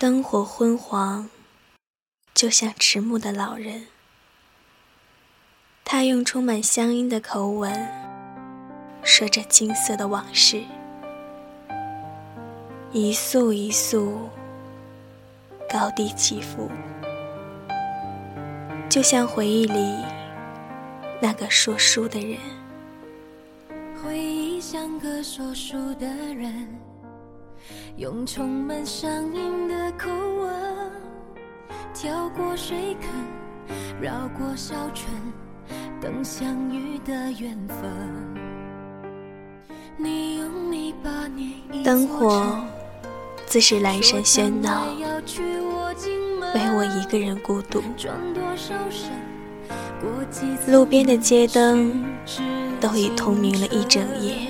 灯火昏黄，就像迟暮的老人。他用充满乡音的口吻说着金色的往事，一宿一宿，高低起伏，就像回忆里那个说书的人。回忆像个说书的人。用充满乡音的口吻，跳过水坑，绕过小村，等相遇的缘分。你用泥巴捏一灯火自是阑珊喧闹，唯我一个人孤独。路边的街灯都已通明了一整夜。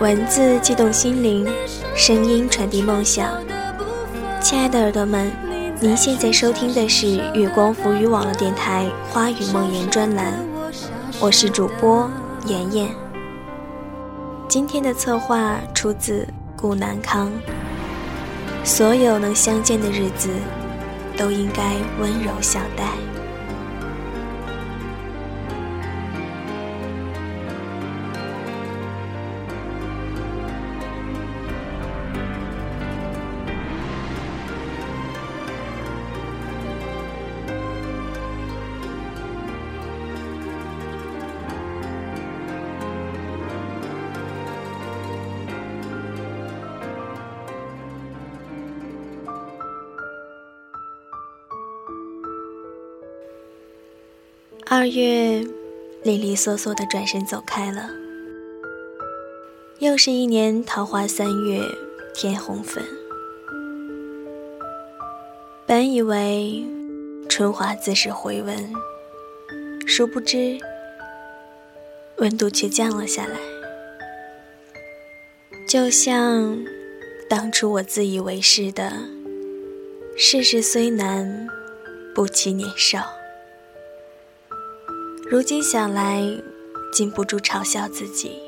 文字激动心灵，声音传递梦想。亲爱的耳朵们，您现在收听的是月光浮语网络电台《花语梦言》专栏，我是主播妍妍。今天的策划出自顾南康。所有能相见的日子，都应该温柔相待。二月，利利索索的转身走开了。又是一年桃花三月，天红粉。本以为春华自是回温，殊不知温度却降了下来。就像当初我自以为是的“世事虽难，不欺年少”。如今想来，禁不住嘲笑自己。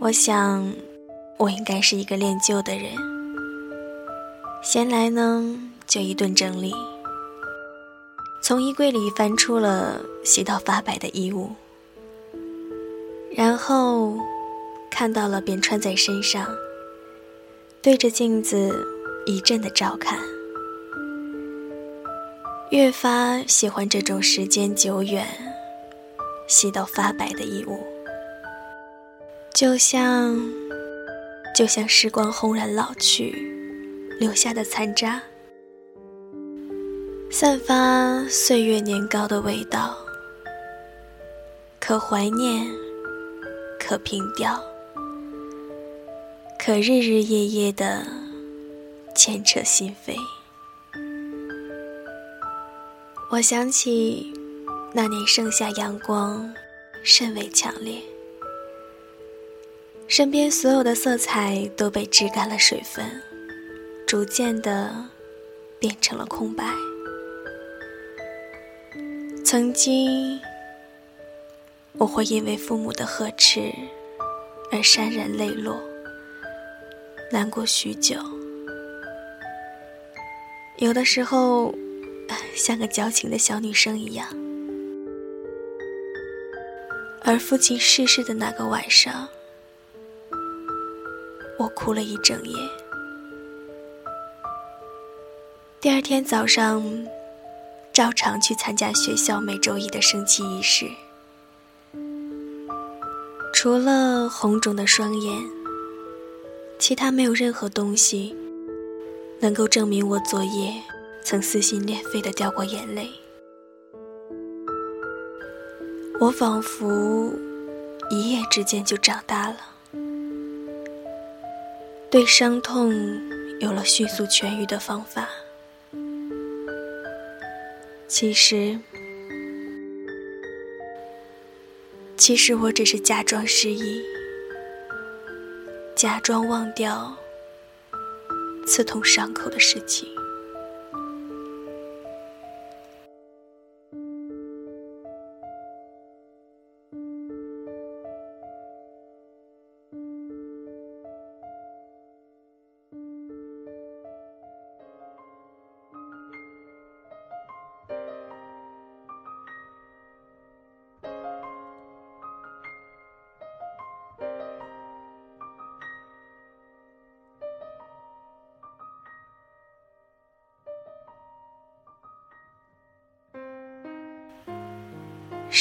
我想，我应该是一个恋旧的人。闲来呢，就一顿整理，从衣柜里翻出了洗到发白的衣物，然后看到了便穿在身上，对着镜子一阵的照看。越发喜欢这种时间久远、洗到发白的衣物，就像，就像时光轰然老去留下的残渣，散发岁月年糕的味道，可怀念，可凭吊，可日日夜夜的牵扯心扉。我想起那年盛夏，阳光甚为强烈，身边所有的色彩都被织干了水分，逐渐的变成了空白。曾经，我会因为父母的呵斥而潸然泪落，难过许久。有的时候。像个矫情的小女生一样，而父亲逝世的那个晚上，我哭了一整夜。第二天早上，照常去参加学校每周一的升旗仪式，除了红肿的双眼，其他没有任何东西能够证明我昨夜。曾撕心裂肺的掉过眼泪，我仿佛一夜之间就长大了，对伤痛有了迅速痊愈的方法。其实，其实我只是假装失忆，假装忘掉刺痛伤口的事情。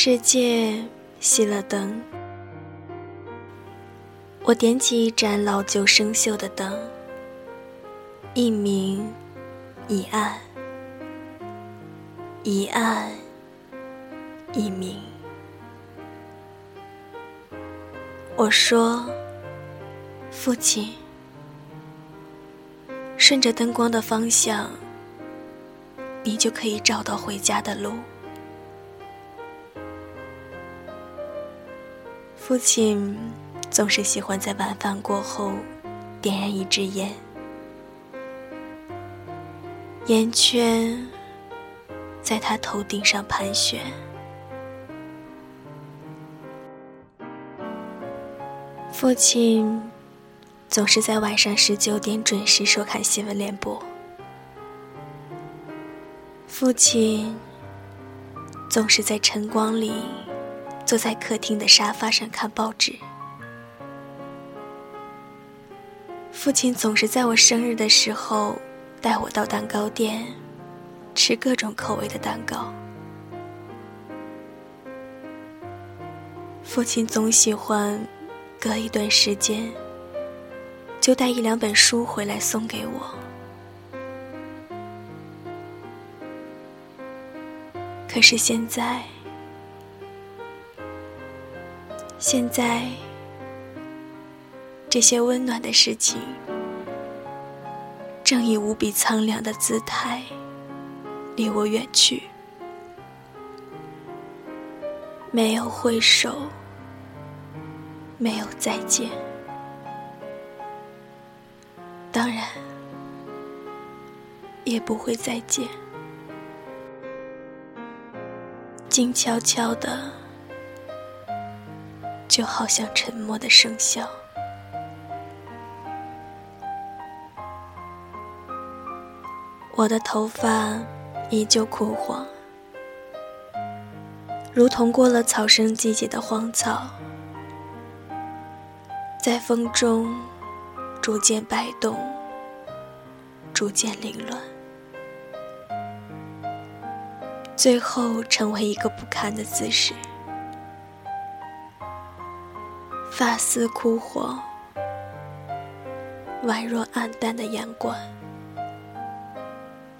世界熄了灯，我点起一盏老旧生锈的灯，一明一暗，一暗一明。我说：“父亲，顺着灯光的方向，你就可以找到回家的路。”父亲总是喜欢在晚饭过后点燃一支烟，烟圈在他头顶上盘旋。父亲总是在晚上十九点准时收看新闻联播。父亲总是在晨光里。坐在客厅的沙发上看报纸。父亲总是在我生日的时候带我到蛋糕店吃各种口味的蛋糕。父亲总喜欢隔一段时间就带一两本书回来送给我。可是现在。现在，这些温暖的事情，正以无比苍凉的姿态离我远去。没有挥手，没有再见，当然，也不会再见。静悄悄的。就好像沉默的生肖。我的头发依旧枯黄，如同过了草生季节的荒草，在风中逐渐摆动，逐渐凌乱，最后成为一个不堪的姿势。发丝枯黄，宛若暗淡的阳光，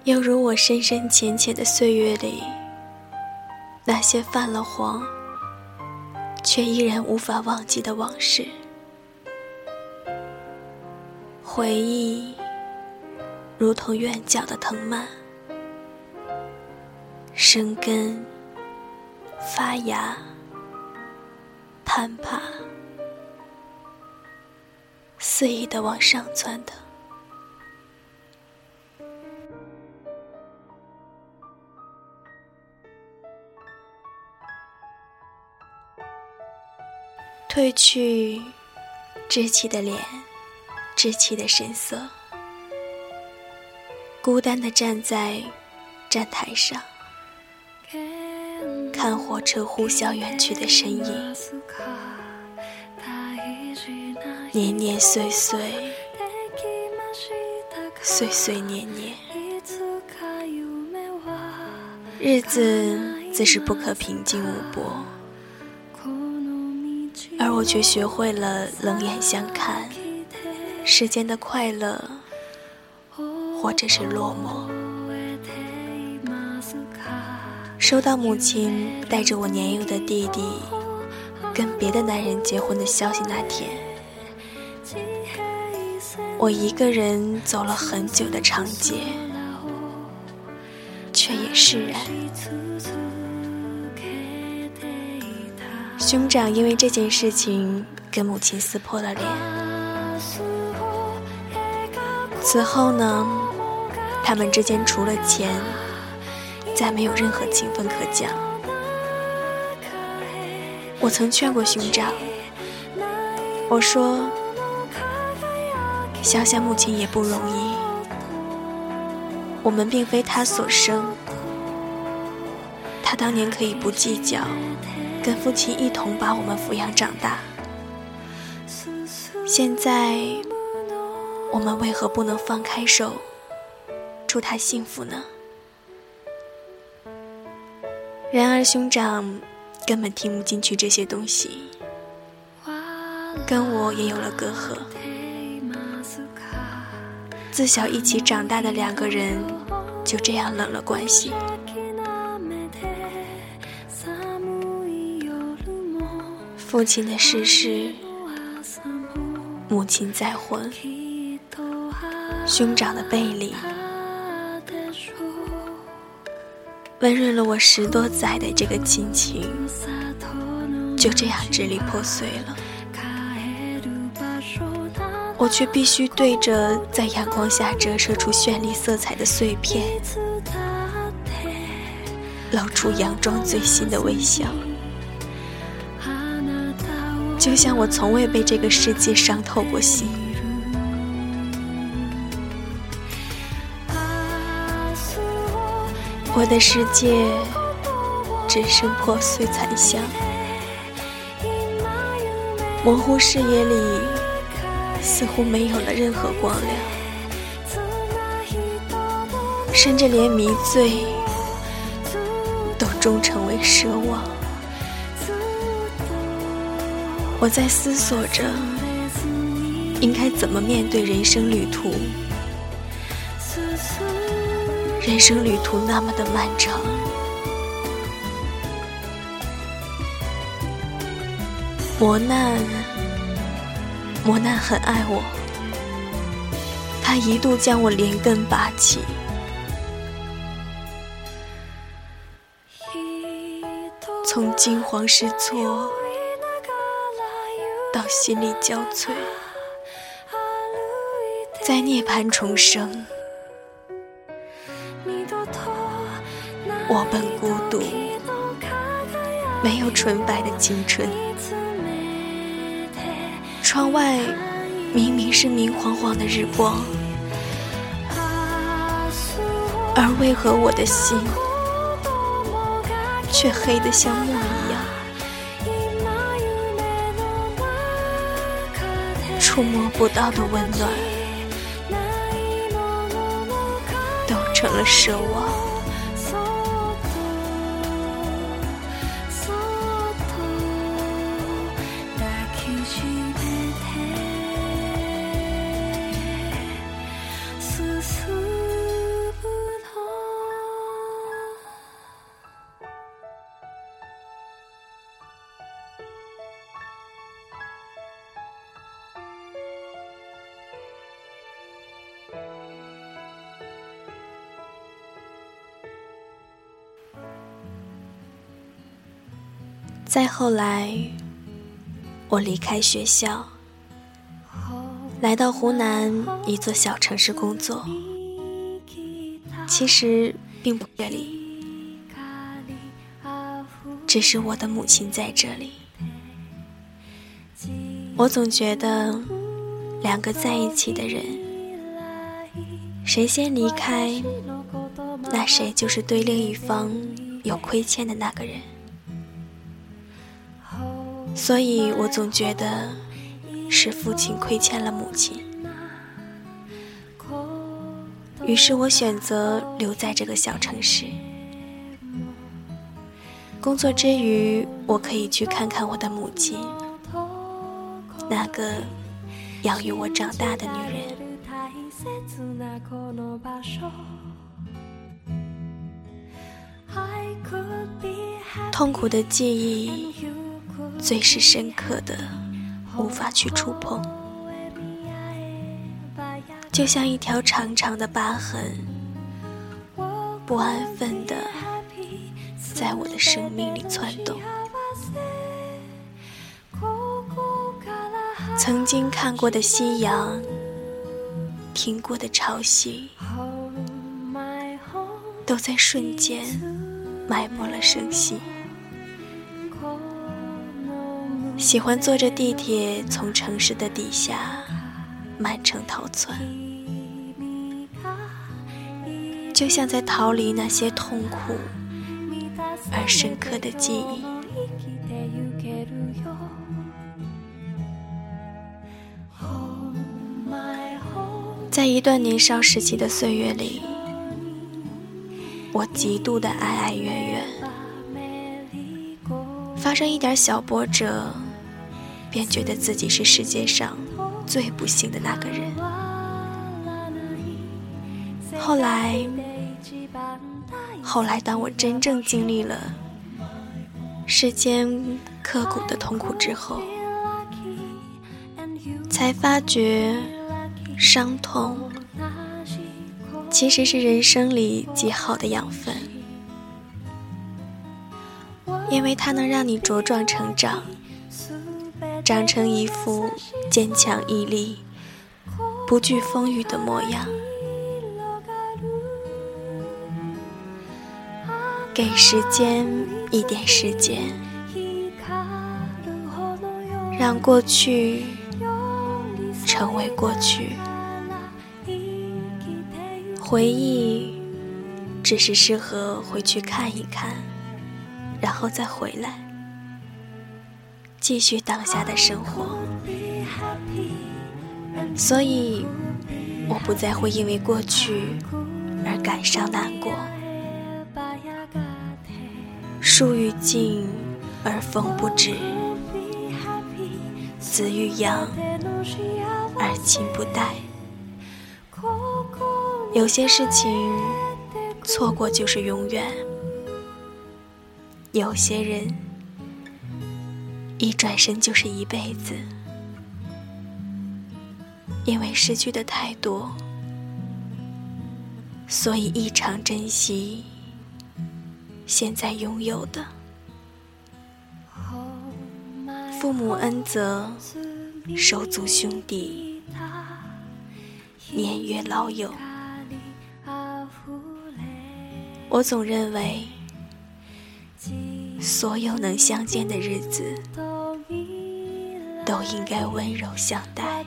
犹如我深深浅浅的岁月里那些泛了黄却依然无法忘记的往事。回忆如同院角的藤蔓，生根发芽，攀爬。肆意的往上窜的，褪去稚气的脸，稚气的神色，孤单的站在站台上，看火车呼啸远去的身影。年年岁岁，岁岁年年，日子自是不可平静无波，而我却学会了冷眼相看世间的快乐，或者是落寞。收到母亲带着我年幼的弟弟跟别的男人结婚的消息那天，我一个人走了很久的长街，却也释然。兄长因为这件事情跟母亲撕破了脸。此后呢，他们之间除了钱，再没有任何情分可讲。我曾劝过兄长，我说：“想想母亲也不容易，我们并非他所生，他当年可以不计较，跟父亲一同把我们抚养长大。现在，我们为何不能放开手，祝他幸福呢？”然而，兄长。根本听不进去这些东西，跟我也有了隔阂。自小一起长大的两个人，就这样冷了关系。父亲的逝世，母亲再婚，兄长的背离。温润了我十多载的这个亲情，就这样支离破碎了。我却必须对着在阳光下折射出绚丽色彩的碎片，露出佯装最新的微笑，就像我从未被这个世界伤透过心。我的世界只剩破碎残香，模糊视野里似乎没有了任何光亮，甚至连迷醉都终成为奢望。我在思索着，应该怎么面对人生旅途。人生旅途那么的漫长，磨难，磨难很爱我，他一度将我连根拔起，从惊慌失措到心力交瘁，在涅槃重生。我本孤独，没有纯白的青春。窗外明明是明晃晃的日光，而为何我的心却黑得像墨一样？触摸不到的温暖，都成了奢望。再后来，我离开学校，来到湖南一座小城市工作。其实并不这里，只是我的母亲在这里。我总觉得，两个在一起的人，谁先离开，那谁就是对另一方有亏欠的那个人。所以我总觉得是父亲亏欠了母亲，于是我选择留在这个小城市。工作之余，我可以去看看我的母亲，那个养育我长大的女人。痛苦的记忆。最是深刻的，无法去触碰，就像一条长长的疤痕，不安分的在我的生命里窜动。曾经看过的夕阳，听过的潮汐，都在瞬间埋没了声息。喜欢坐着地铁从城市的底下满城逃窜，就像在逃离那些痛苦而深刻的记忆。在一段年少时期的岁月里，我极度的哀哀怨怨，发生一点小波折，便觉得自己是世界上最不幸的那个人。后来，后来，当我真正经历了世间刻骨的痛苦之后，才发觉。伤痛其实是人生里极好的养分，因为它能让你茁壮成长，长成一副坚强毅力、不惧风雨的模样。给时间一点时间，让过去。成为过去，回忆只是适合回去看一看，然后再回来，继续当下的生活。所以，我不再会因为过去而感伤难过。树欲静而风不止，子欲养。而亲不待，有些事情错过就是永远，有些人一转身就是一辈子。因为失去的太多，所以异常珍惜现在拥有的。父母恩泽。手足兄弟，年月老友，我总认为，所有能相见的日子，都应该温柔相待。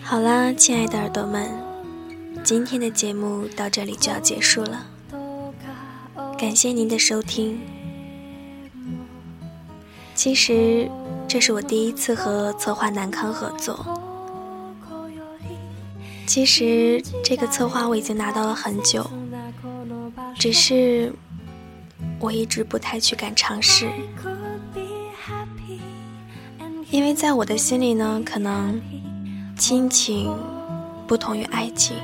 好啦，亲爱的耳朵们。今天的节目到这里就要结束了，感谢您的收听。其实这是我第一次和策划南康合作。其实这个策划我已经拿到了很久，只是我一直不太去敢尝试，因为在我的心里呢，可能亲情不同于爱情。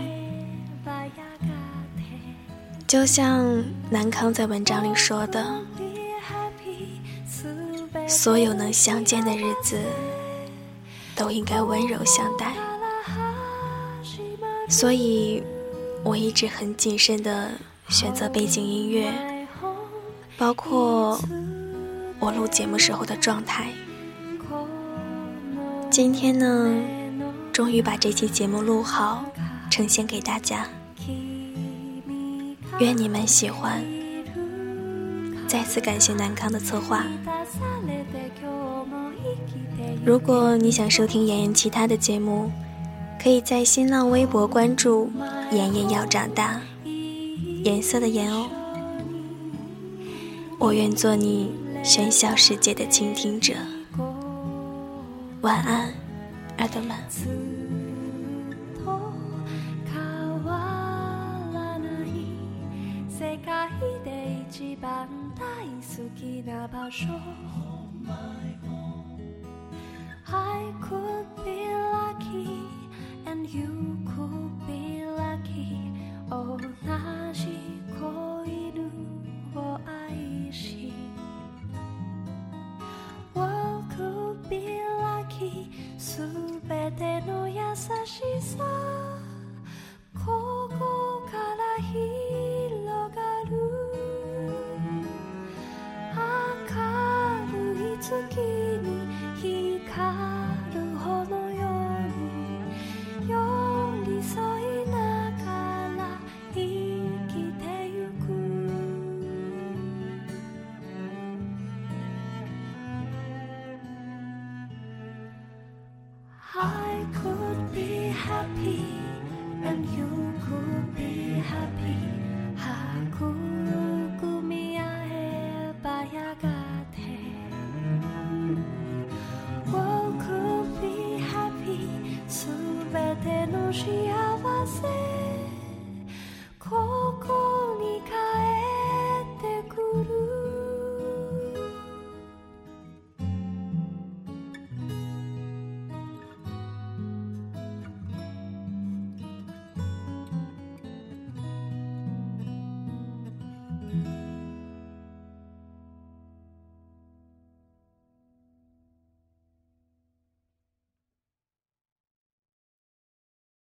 就像南康在文章里说的，所有能相见的日子，都应该温柔相待。所以，我一直很谨慎的选择背景音乐，包括我录节目时候的状态。今天呢，终于把这期节目录好，呈现给大家。愿你们喜欢。再次感谢南康的策划。如果你想收听妍妍其他的节目，可以在新浪微博关注“妍妍要长大”，颜色的颜哦。我愿做你喧嚣世界的倾听者。晚安，耳朵们。一番大好きな場所 I could be lucky and you could be lucky. Oh, 同じこと